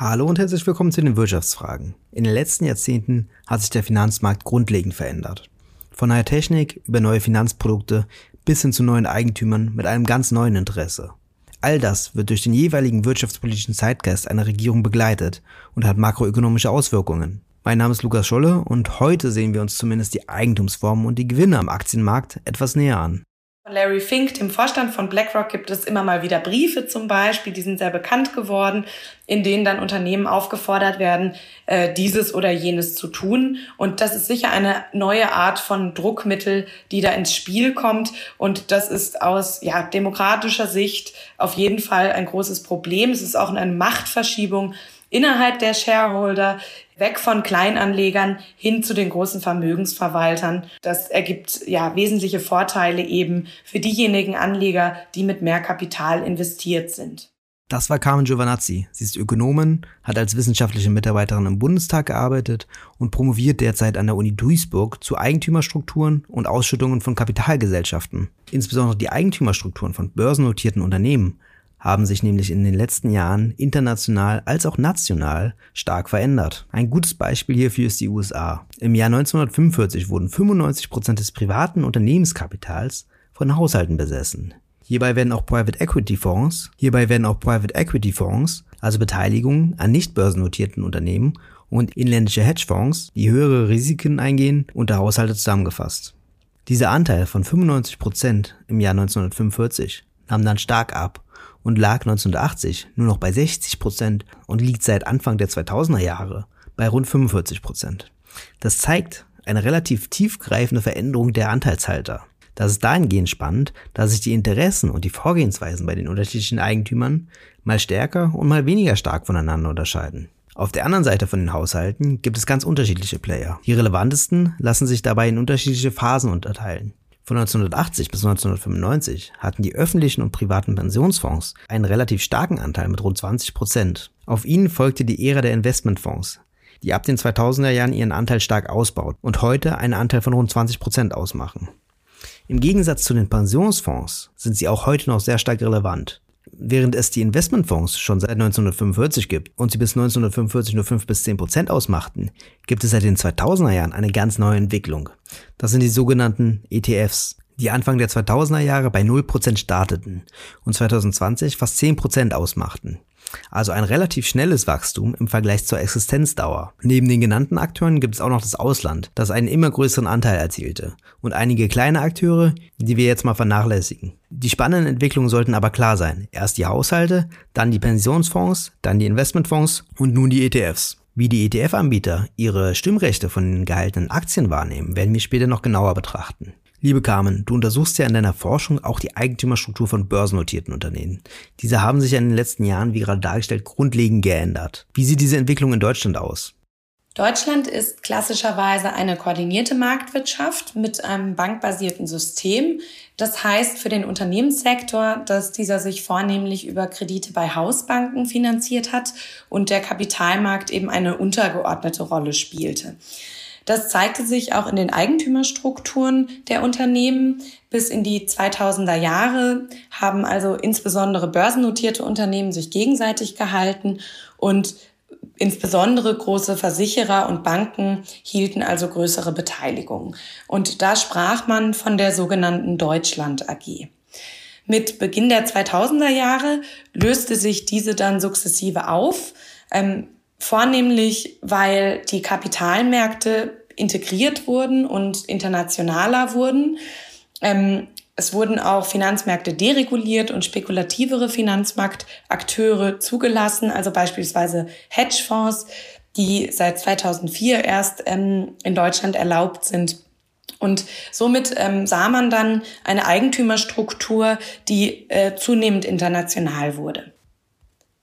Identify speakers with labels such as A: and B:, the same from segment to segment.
A: Hallo und herzlich willkommen zu den Wirtschaftsfragen. In den letzten Jahrzehnten hat sich der Finanzmarkt grundlegend verändert. Von neuer Technik über neue Finanzprodukte bis hin zu neuen Eigentümern mit einem ganz neuen Interesse. All das wird durch den jeweiligen wirtschaftspolitischen Zeitgeist einer Regierung begleitet und hat makroökonomische Auswirkungen. Mein Name ist Lukas Scholle und heute sehen wir uns zumindest die Eigentumsformen und die Gewinne am Aktienmarkt etwas näher an.
B: Larry Fink, dem Vorstand von BlackRock, gibt es immer mal wieder Briefe zum Beispiel, die sind sehr bekannt geworden, in denen dann Unternehmen aufgefordert werden, äh, dieses oder jenes zu tun. Und das ist sicher eine neue Art von Druckmittel, die da ins Spiel kommt. Und das ist aus ja, demokratischer Sicht auf jeden Fall ein großes Problem. Es ist auch eine Machtverschiebung innerhalb der Shareholder weg von Kleinanlegern hin zu den großen Vermögensverwaltern. Das ergibt ja wesentliche Vorteile eben für diejenigen Anleger, die mit mehr Kapital investiert sind.
A: Das war Carmen Giovanazzi. Sie ist Ökonomin, hat als wissenschaftliche Mitarbeiterin im Bundestag gearbeitet und promoviert derzeit an der Uni Duisburg zu Eigentümerstrukturen und Ausschüttungen von Kapitalgesellschaften. Insbesondere die Eigentümerstrukturen von börsennotierten Unternehmen haben sich nämlich in den letzten Jahren international als auch national stark verändert. Ein gutes Beispiel hierfür ist die USA. Im Jahr 1945 wurden 95 Prozent des privaten Unternehmenskapitals von Haushalten besessen. Hierbei werden auch Private Equity Fonds, hierbei werden auch Private Equity Fonds, also Beteiligungen an nicht börsennotierten Unternehmen und inländische Hedgefonds, die höhere Risiken eingehen, unter Haushalte zusammengefasst. Dieser Anteil von 95 Prozent im Jahr 1945 nahm dann stark ab und lag 1980 nur noch bei 60 Prozent und liegt seit Anfang der 2000er Jahre bei rund 45 Prozent. Das zeigt eine relativ tiefgreifende Veränderung der Anteilshalter. Das ist dahingehend spannend, dass sich die Interessen und die Vorgehensweisen bei den unterschiedlichen Eigentümern mal stärker und mal weniger stark voneinander unterscheiden. Auf der anderen Seite von den Haushalten gibt es ganz unterschiedliche Player. Die relevantesten lassen sich dabei in unterschiedliche Phasen unterteilen. Von 1980 bis 1995 hatten die öffentlichen und privaten Pensionsfonds einen relativ starken Anteil mit rund 20 Prozent. Auf ihnen folgte die Ära der Investmentfonds, die ab den 2000er Jahren ihren Anteil stark ausbaut und heute einen Anteil von rund 20 Prozent ausmachen. Im Gegensatz zu den Pensionsfonds sind sie auch heute noch sehr stark relevant. Während es die Investmentfonds schon seit 1945 gibt und sie bis 1945 nur 5 bis 10 Prozent ausmachten, gibt es seit den 2000er Jahren eine ganz neue Entwicklung. Das sind die sogenannten ETFs, die Anfang der 2000er Jahre bei 0 Prozent starteten und 2020 fast 10 Prozent ausmachten. Also ein relativ schnelles Wachstum im Vergleich zur Existenzdauer. Neben den genannten Akteuren gibt es auch noch das Ausland, das einen immer größeren Anteil erzielte. Und einige kleine Akteure, die wir jetzt mal vernachlässigen. Die spannenden Entwicklungen sollten aber klar sein. Erst die Haushalte, dann die Pensionsfonds, dann die Investmentfonds und nun die ETFs. Wie die ETF-Anbieter ihre Stimmrechte von den gehaltenen Aktien wahrnehmen, werden wir später noch genauer betrachten. Liebe Carmen, du untersuchst ja in deiner Forschung auch die Eigentümerstruktur von börsennotierten Unternehmen. Diese haben sich ja in den letzten Jahren, wie gerade dargestellt, grundlegend geändert. Wie sieht diese Entwicklung in Deutschland aus?
B: Deutschland ist klassischerweise eine koordinierte Marktwirtschaft mit einem bankbasierten System. Das heißt für den Unternehmenssektor, dass dieser sich vornehmlich über Kredite bei Hausbanken finanziert hat und der Kapitalmarkt eben eine untergeordnete Rolle spielte. Das zeigte sich auch in den Eigentümerstrukturen der Unternehmen. Bis in die 2000er Jahre haben also insbesondere börsennotierte Unternehmen sich gegenseitig gehalten und insbesondere große Versicherer und Banken hielten also größere Beteiligungen. Und da sprach man von der sogenannten Deutschland AG. Mit Beginn der 2000er Jahre löste sich diese dann sukzessive auf. Ähm, Vornehmlich, weil die Kapitalmärkte integriert wurden und internationaler wurden. Ähm, es wurden auch Finanzmärkte dereguliert und spekulativere Finanzmarktakteure zugelassen, also beispielsweise Hedgefonds, die seit 2004 erst ähm, in Deutschland erlaubt sind. Und somit ähm, sah man dann eine Eigentümerstruktur, die äh, zunehmend international wurde.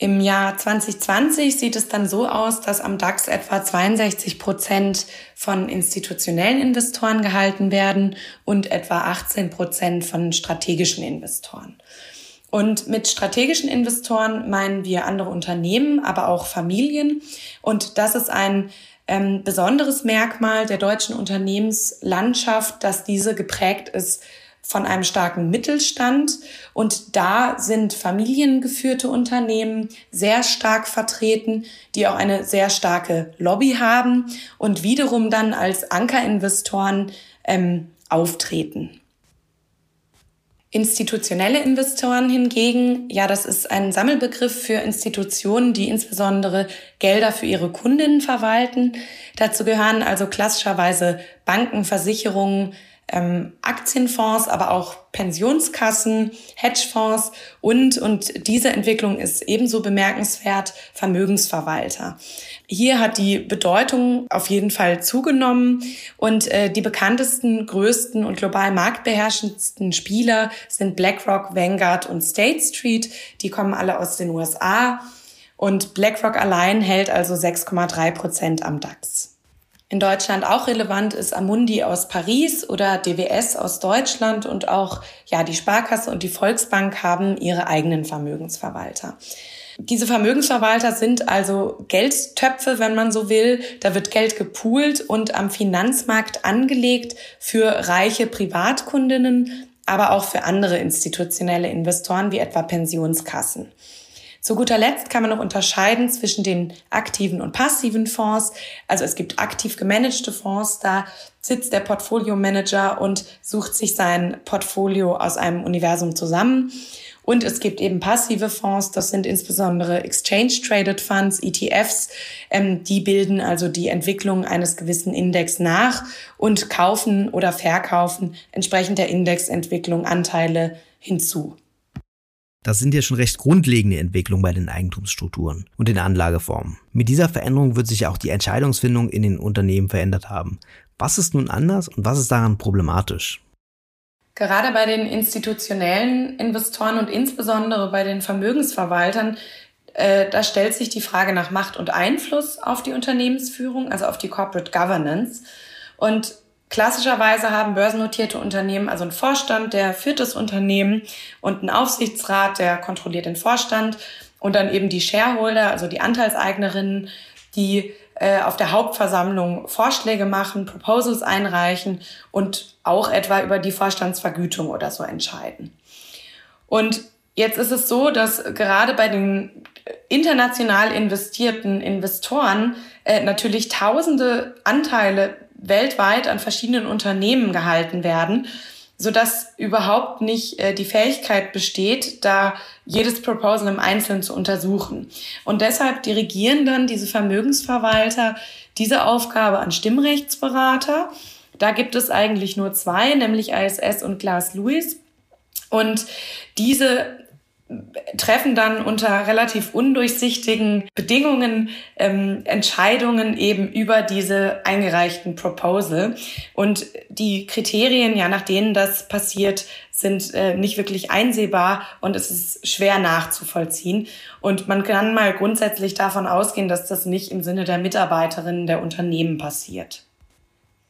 B: Im Jahr 2020 sieht es dann so aus, dass am DAX etwa 62 Prozent von institutionellen Investoren gehalten werden und etwa 18 Prozent von strategischen Investoren. Und mit strategischen Investoren meinen wir andere Unternehmen, aber auch Familien. Und das ist ein ähm, besonderes Merkmal der deutschen Unternehmenslandschaft, dass diese geprägt ist von einem starken Mittelstand und da sind familiengeführte Unternehmen sehr stark vertreten, die auch eine sehr starke Lobby haben und wiederum dann als Ankerinvestoren ähm, auftreten. Institutionelle Investoren hingegen, ja, das ist ein Sammelbegriff für Institutionen, die insbesondere Gelder für ihre Kundinnen verwalten. Dazu gehören also klassischerweise Banken, Versicherungen, ähm, Aktienfonds, aber auch Pensionskassen, Hedgefonds und, und diese Entwicklung ist ebenso bemerkenswert, Vermögensverwalter. Hier hat die Bedeutung auf jeden Fall zugenommen und äh, die bekanntesten, größten und global marktbeherrschendsten Spieler sind BlackRock, Vanguard und State Street. Die kommen alle aus den USA und BlackRock allein hält also 6,3 Prozent am DAX. In Deutschland auch relevant ist Amundi aus Paris oder DWS aus Deutschland und auch ja die Sparkasse und die Volksbank haben ihre eigenen Vermögensverwalter. Diese Vermögensverwalter sind also Geldtöpfe, wenn man so will. Da wird Geld gepoolt und am Finanzmarkt angelegt für reiche Privatkundinnen, aber auch für andere institutionelle Investoren wie etwa Pensionskassen. Zu guter Letzt kann man noch unterscheiden zwischen den aktiven und passiven Fonds. Also es gibt aktiv gemanagte Fonds, da sitzt der Portfolio-Manager und sucht sich sein Portfolio aus einem Universum zusammen. Und es gibt eben passive Fonds, das sind insbesondere Exchange-Traded Funds, ETFs, ähm, die bilden also die Entwicklung eines gewissen Index nach und kaufen oder verkaufen entsprechend der Indexentwicklung Anteile hinzu.
A: Das sind ja schon recht grundlegende Entwicklungen bei den Eigentumsstrukturen und den Anlageformen. Mit dieser Veränderung wird sich auch die Entscheidungsfindung in den Unternehmen verändert haben. Was ist nun anders und was ist daran problematisch?
B: Gerade bei den institutionellen Investoren und insbesondere bei den Vermögensverwaltern, äh, da stellt sich die Frage nach Macht und Einfluss auf die Unternehmensführung, also auf die Corporate Governance. Und Klassischerweise haben börsennotierte Unternehmen also einen Vorstand, der führt das Unternehmen und einen Aufsichtsrat, der kontrolliert den Vorstand und dann eben die Shareholder, also die Anteilseignerinnen, die äh, auf der Hauptversammlung Vorschläge machen, Proposals einreichen und auch etwa über die Vorstandsvergütung oder so entscheiden. Und jetzt ist es so, dass gerade bei den international investierten Investoren äh, natürlich tausende Anteile weltweit an verschiedenen Unternehmen gehalten werden, so dass überhaupt nicht äh, die Fähigkeit besteht, da jedes Proposal im Einzelnen zu untersuchen. Und deshalb dirigieren dann diese Vermögensverwalter diese Aufgabe an Stimmrechtsberater. Da gibt es eigentlich nur zwei, nämlich ISS und Glass Lewis. Und diese treffen dann unter relativ undurchsichtigen Bedingungen ähm, Entscheidungen eben über diese eingereichten Proposal. Und die Kriterien, ja, nach denen das passiert, sind äh, nicht wirklich einsehbar und es ist schwer nachzuvollziehen. Und man kann mal grundsätzlich davon ausgehen, dass das nicht im Sinne der Mitarbeiterinnen der Unternehmen passiert.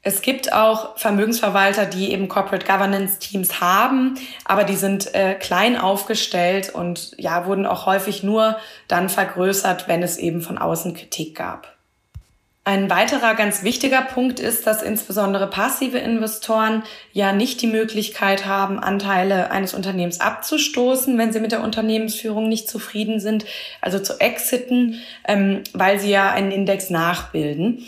B: Es gibt auch Vermögensverwalter, die eben Corporate Governance Teams haben, aber die sind äh, klein aufgestellt und ja, wurden auch häufig nur dann vergrößert, wenn es eben von außen Kritik gab. Ein weiterer ganz wichtiger Punkt ist, dass insbesondere passive Investoren ja nicht die Möglichkeit haben, Anteile eines Unternehmens abzustoßen, wenn sie mit der Unternehmensführung nicht zufrieden sind, also zu exiten, ähm, weil sie ja einen Index nachbilden.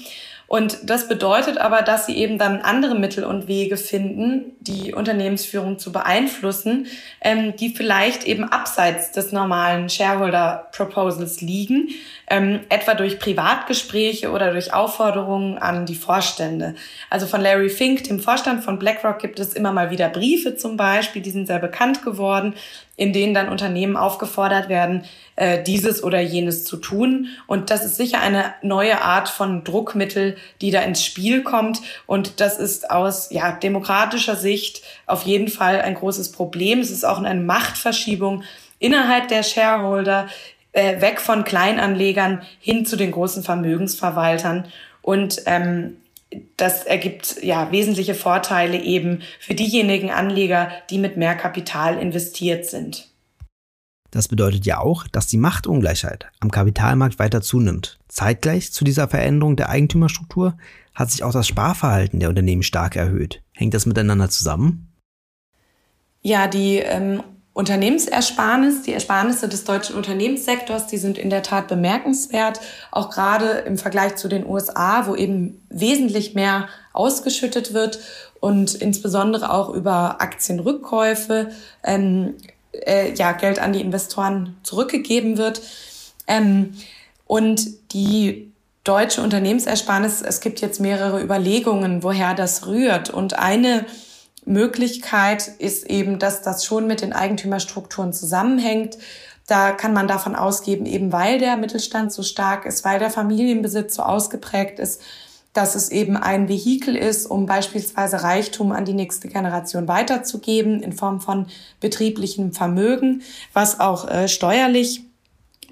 B: Und das bedeutet aber, dass sie eben dann andere Mittel und Wege finden, die Unternehmensführung zu beeinflussen, ähm, die vielleicht eben abseits des normalen Shareholder Proposals liegen, ähm, etwa durch Privatgespräche oder durch Aufforderungen an die Vorstände. Also von Larry Fink, dem Vorstand von BlackRock, gibt es immer mal wieder Briefe zum Beispiel, die sind sehr bekannt geworden, in denen dann Unternehmen aufgefordert werden, äh, dieses oder jenes zu tun. Und das ist sicher eine neue Art von Druckmittel, die da ins Spiel kommt. Und das ist aus ja, demokratischer Sicht auf jeden Fall ein großes Problem. Es ist auch eine Machtverschiebung innerhalb der Shareholder, äh, weg von Kleinanlegern hin zu den großen Vermögensverwaltern. Und ähm, das ergibt ja wesentliche Vorteile eben für diejenigen Anleger, die mit mehr Kapital investiert sind.
A: Das bedeutet ja auch, dass die Machtungleichheit am Kapitalmarkt weiter zunimmt. Zeitgleich zu dieser Veränderung der Eigentümerstruktur hat sich auch das Sparverhalten der Unternehmen stark erhöht. Hängt das miteinander zusammen?
B: Ja, die ähm, Unternehmensersparnis, die Ersparnisse des deutschen Unternehmenssektors, die sind in der Tat bemerkenswert, auch gerade im Vergleich zu den USA, wo eben wesentlich mehr ausgeschüttet wird und insbesondere auch über Aktienrückkäufe ähm, äh, ja, Geld an die Investoren zurückgegeben wird. Ähm, und die deutsche Unternehmensersparnis, es gibt jetzt mehrere Überlegungen, woher das rührt. Und eine Möglichkeit ist eben, dass das schon mit den Eigentümerstrukturen zusammenhängt. Da kann man davon ausgeben, eben weil der Mittelstand so stark ist, weil der Familienbesitz so ausgeprägt ist, dass es eben ein Vehikel ist, um beispielsweise Reichtum an die nächste Generation weiterzugeben in Form von betrieblichem Vermögen, was auch äh, steuerlich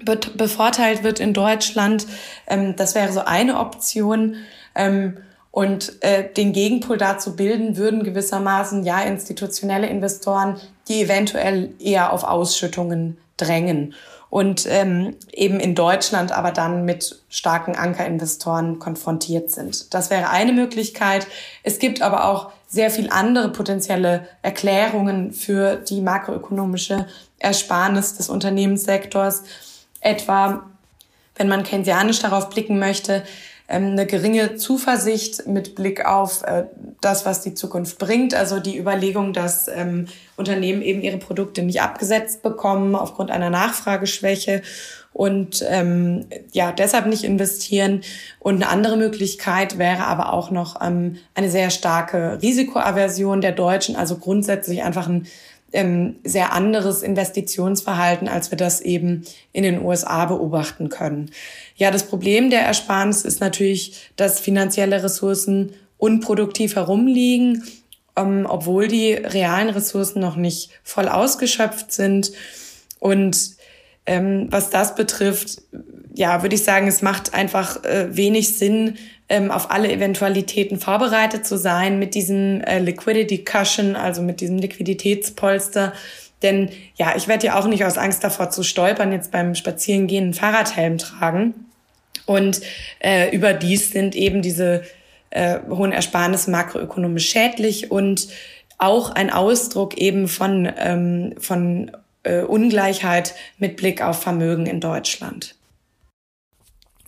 B: bevorteilt wird in Deutschland. Ähm, das wäre so eine Option. Ähm, und äh, den Gegenpol dazu bilden würden gewissermaßen ja institutionelle Investoren, die eventuell eher auf Ausschüttungen drängen und ähm, eben in Deutschland aber dann mit starken Ankerinvestoren konfrontiert sind. Das wäre eine Möglichkeit. Es gibt aber auch sehr viel andere potenzielle Erklärungen für die makroökonomische Ersparnis des Unternehmenssektors. Etwa, wenn man keynesianisch darauf blicken möchte, eine geringe Zuversicht mit Blick auf äh, das, was die Zukunft bringt. Also die Überlegung, dass ähm, Unternehmen eben ihre Produkte nicht abgesetzt bekommen aufgrund einer Nachfrageschwäche und ähm, ja deshalb nicht investieren. Und eine andere Möglichkeit wäre aber auch noch ähm, eine sehr starke Risikoaversion der Deutschen, also grundsätzlich einfach ein ähm, sehr anderes Investitionsverhalten, als wir das eben in den USA beobachten können. Ja, das Problem der Ersparnis ist natürlich, dass finanzielle Ressourcen unproduktiv herumliegen, ähm, obwohl die realen Ressourcen noch nicht voll ausgeschöpft sind. Und ähm, was das betrifft, ja, würde ich sagen, es macht einfach äh, wenig Sinn, ähm, auf alle Eventualitäten vorbereitet zu sein mit diesem äh, Liquidity Cushion, also mit diesem Liquiditätspolster. Denn ja, ich werde ja auch nicht aus Angst davor zu stolpern, jetzt beim Spazierengehen einen Fahrradhelm tragen. Und äh, überdies sind eben diese äh, hohen Ersparnisse makroökonomisch schädlich und auch ein Ausdruck eben von, ähm, von äh, Ungleichheit mit Blick auf Vermögen in Deutschland.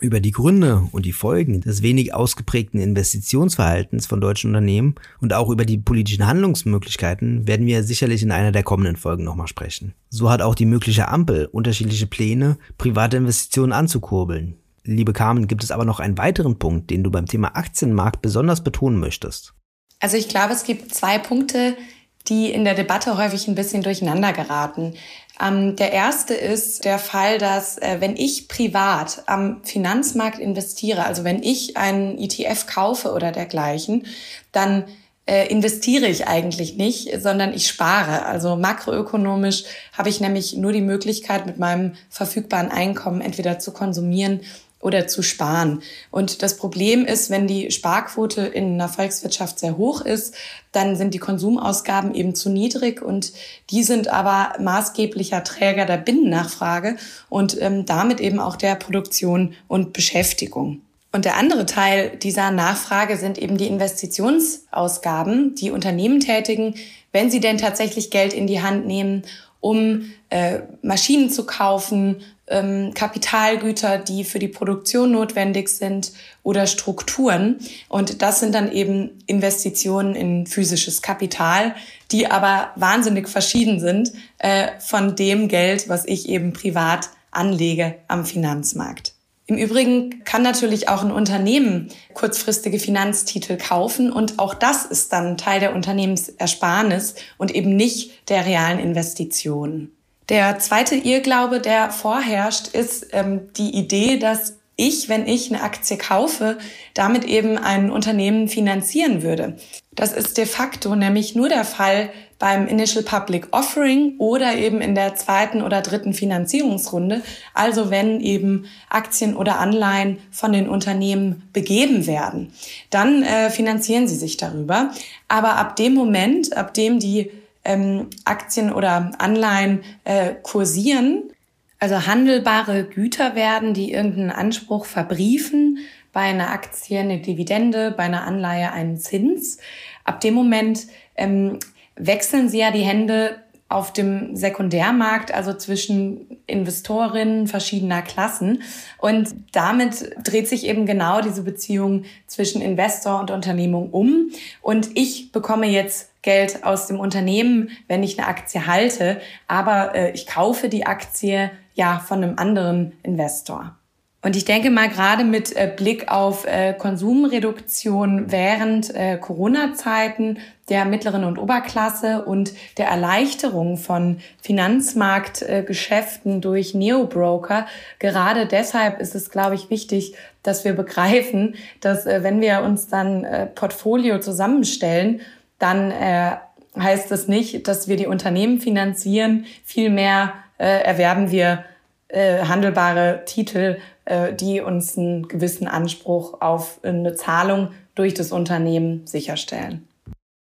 A: Über die Gründe und die Folgen des wenig ausgeprägten Investitionsverhaltens von deutschen Unternehmen und auch über die politischen Handlungsmöglichkeiten werden wir sicherlich in einer der kommenden Folgen nochmal sprechen. So hat auch die mögliche Ampel unterschiedliche Pläne, private Investitionen anzukurbeln. Liebe Carmen, gibt es aber noch einen weiteren Punkt, den du beim Thema Aktienmarkt besonders betonen möchtest?
B: Also ich glaube, es gibt zwei Punkte, die in der Debatte häufig ein bisschen durcheinander geraten. Ähm, der erste ist der Fall, dass äh, wenn ich privat am Finanzmarkt investiere, also wenn ich einen ETF kaufe oder dergleichen, dann äh, investiere ich eigentlich nicht, sondern ich spare. Also makroökonomisch habe ich nämlich nur die Möglichkeit, mit meinem verfügbaren Einkommen entweder zu konsumieren oder zu sparen. Und das Problem ist, wenn die Sparquote in einer Volkswirtschaft sehr hoch ist, dann sind die Konsumausgaben eben zu niedrig und die sind aber maßgeblicher Träger der Binnennachfrage und ähm, damit eben auch der Produktion und Beschäftigung. Und der andere Teil dieser Nachfrage sind eben die Investitionsausgaben, die Unternehmen tätigen, wenn sie denn tatsächlich Geld in die Hand nehmen, um äh, Maschinen zu kaufen, ähm, Kapitalgüter, die für die Produktion notwendig sind oder Strukturen. Und das sind dann eben Investitionen in physisches Kapital, die aber wahnsinnig verschieden sind äh, von dem Geld, was ich eben privat anlege am Finanzmarkt. Im Übrigen kann natürlich auch ein Unternehmen kurzfristige Finanztitel kaufen und auch das ist dann Teil der Unternehmensersparnis und eben nicht der realen Investitionen. Der zweite Irrglaube, der vorherrscht, ist ähm, die Idee, dass ich, wenn ich eine Aktie kaufe, damit eben ein Unternehmen finanzieren würde. Das ist de facto nämlich nur der Fall beim Initial Public Offering oder eben in der zweiten oder dritten Finanzierungsrunde. Also wenn eben Aktien oder Anleihen von den Unternehmen begeben werden, dann äh, finanzieren sie sich darüber. Aber ab dem Moment, ab dem die ähm, Aktien oder Anleihen äh, kursieren, also handelbare Güter werden, die irgendeinen Anspruch verbriefen, bei einer Aktie eine Dividende, bei einer Anleihe einen Zins. Ab dem Moment ähm, wechseln sie ja die Hände auf dem Sekundärmarkt, also zwischen Investorinnen verschiedener Klassen. Und damit dreht sich eben genau diese Beziehung zwischen Investor und Unternehmung um. Und ich bekomme jetzt Geld aus dem Unternehmen, wenn ich eine Aktie halte, aber äh, ich kaufe die Aktie ja von einem anderen Investor. Und ich denke mal gerade mit äh, Blick auf äh, Konsumreduktion während äh, Corona-Zeiten der mittleren und Oberklasse und der Erleichterung von Finanzmarktgeschäften durch Neobroker. Gerade deshalb ist es, glaube ich, wichtig, dass wir begreifen, dass wenn wir uns dann Portfolio zusammenstellen, dann heißt es nicht, dass wir die Unternehmen finanzieren. Vielmehr erwerben wir handelbare Titel äh, die uns einen gewissen Anspruch auf eine Zahlung durch das Unternehmen sicherstellen.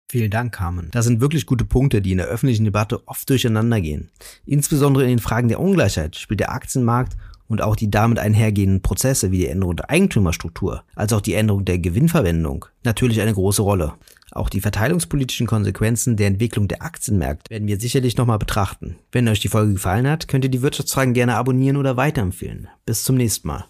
A: Vielen Dank, Carmen. Das sind wirklich gute Punkte, die in der öffentlichen Debatte oft durcheinander gehen. Insbesondere in den Fragen der Ungleichheit spielt der Aktienmarkt und auch die damit einhergehenden Prozesse wie die Änderung der Eigentümerstruktur, als auch die Änderung der Gewinnverwendung natürlich eine große Rolle. Auch die verteilungspolitischen Konsequenzen der Entwicklung der Aktienmärkte werden wir sicherlich nochmal betrachten. Wenn euch die Folge gefallen hat, könnt ihr die Wirtschaftsfragen gerne abonnieren oder weiterempfehlen. Bis zum nächsten Mal.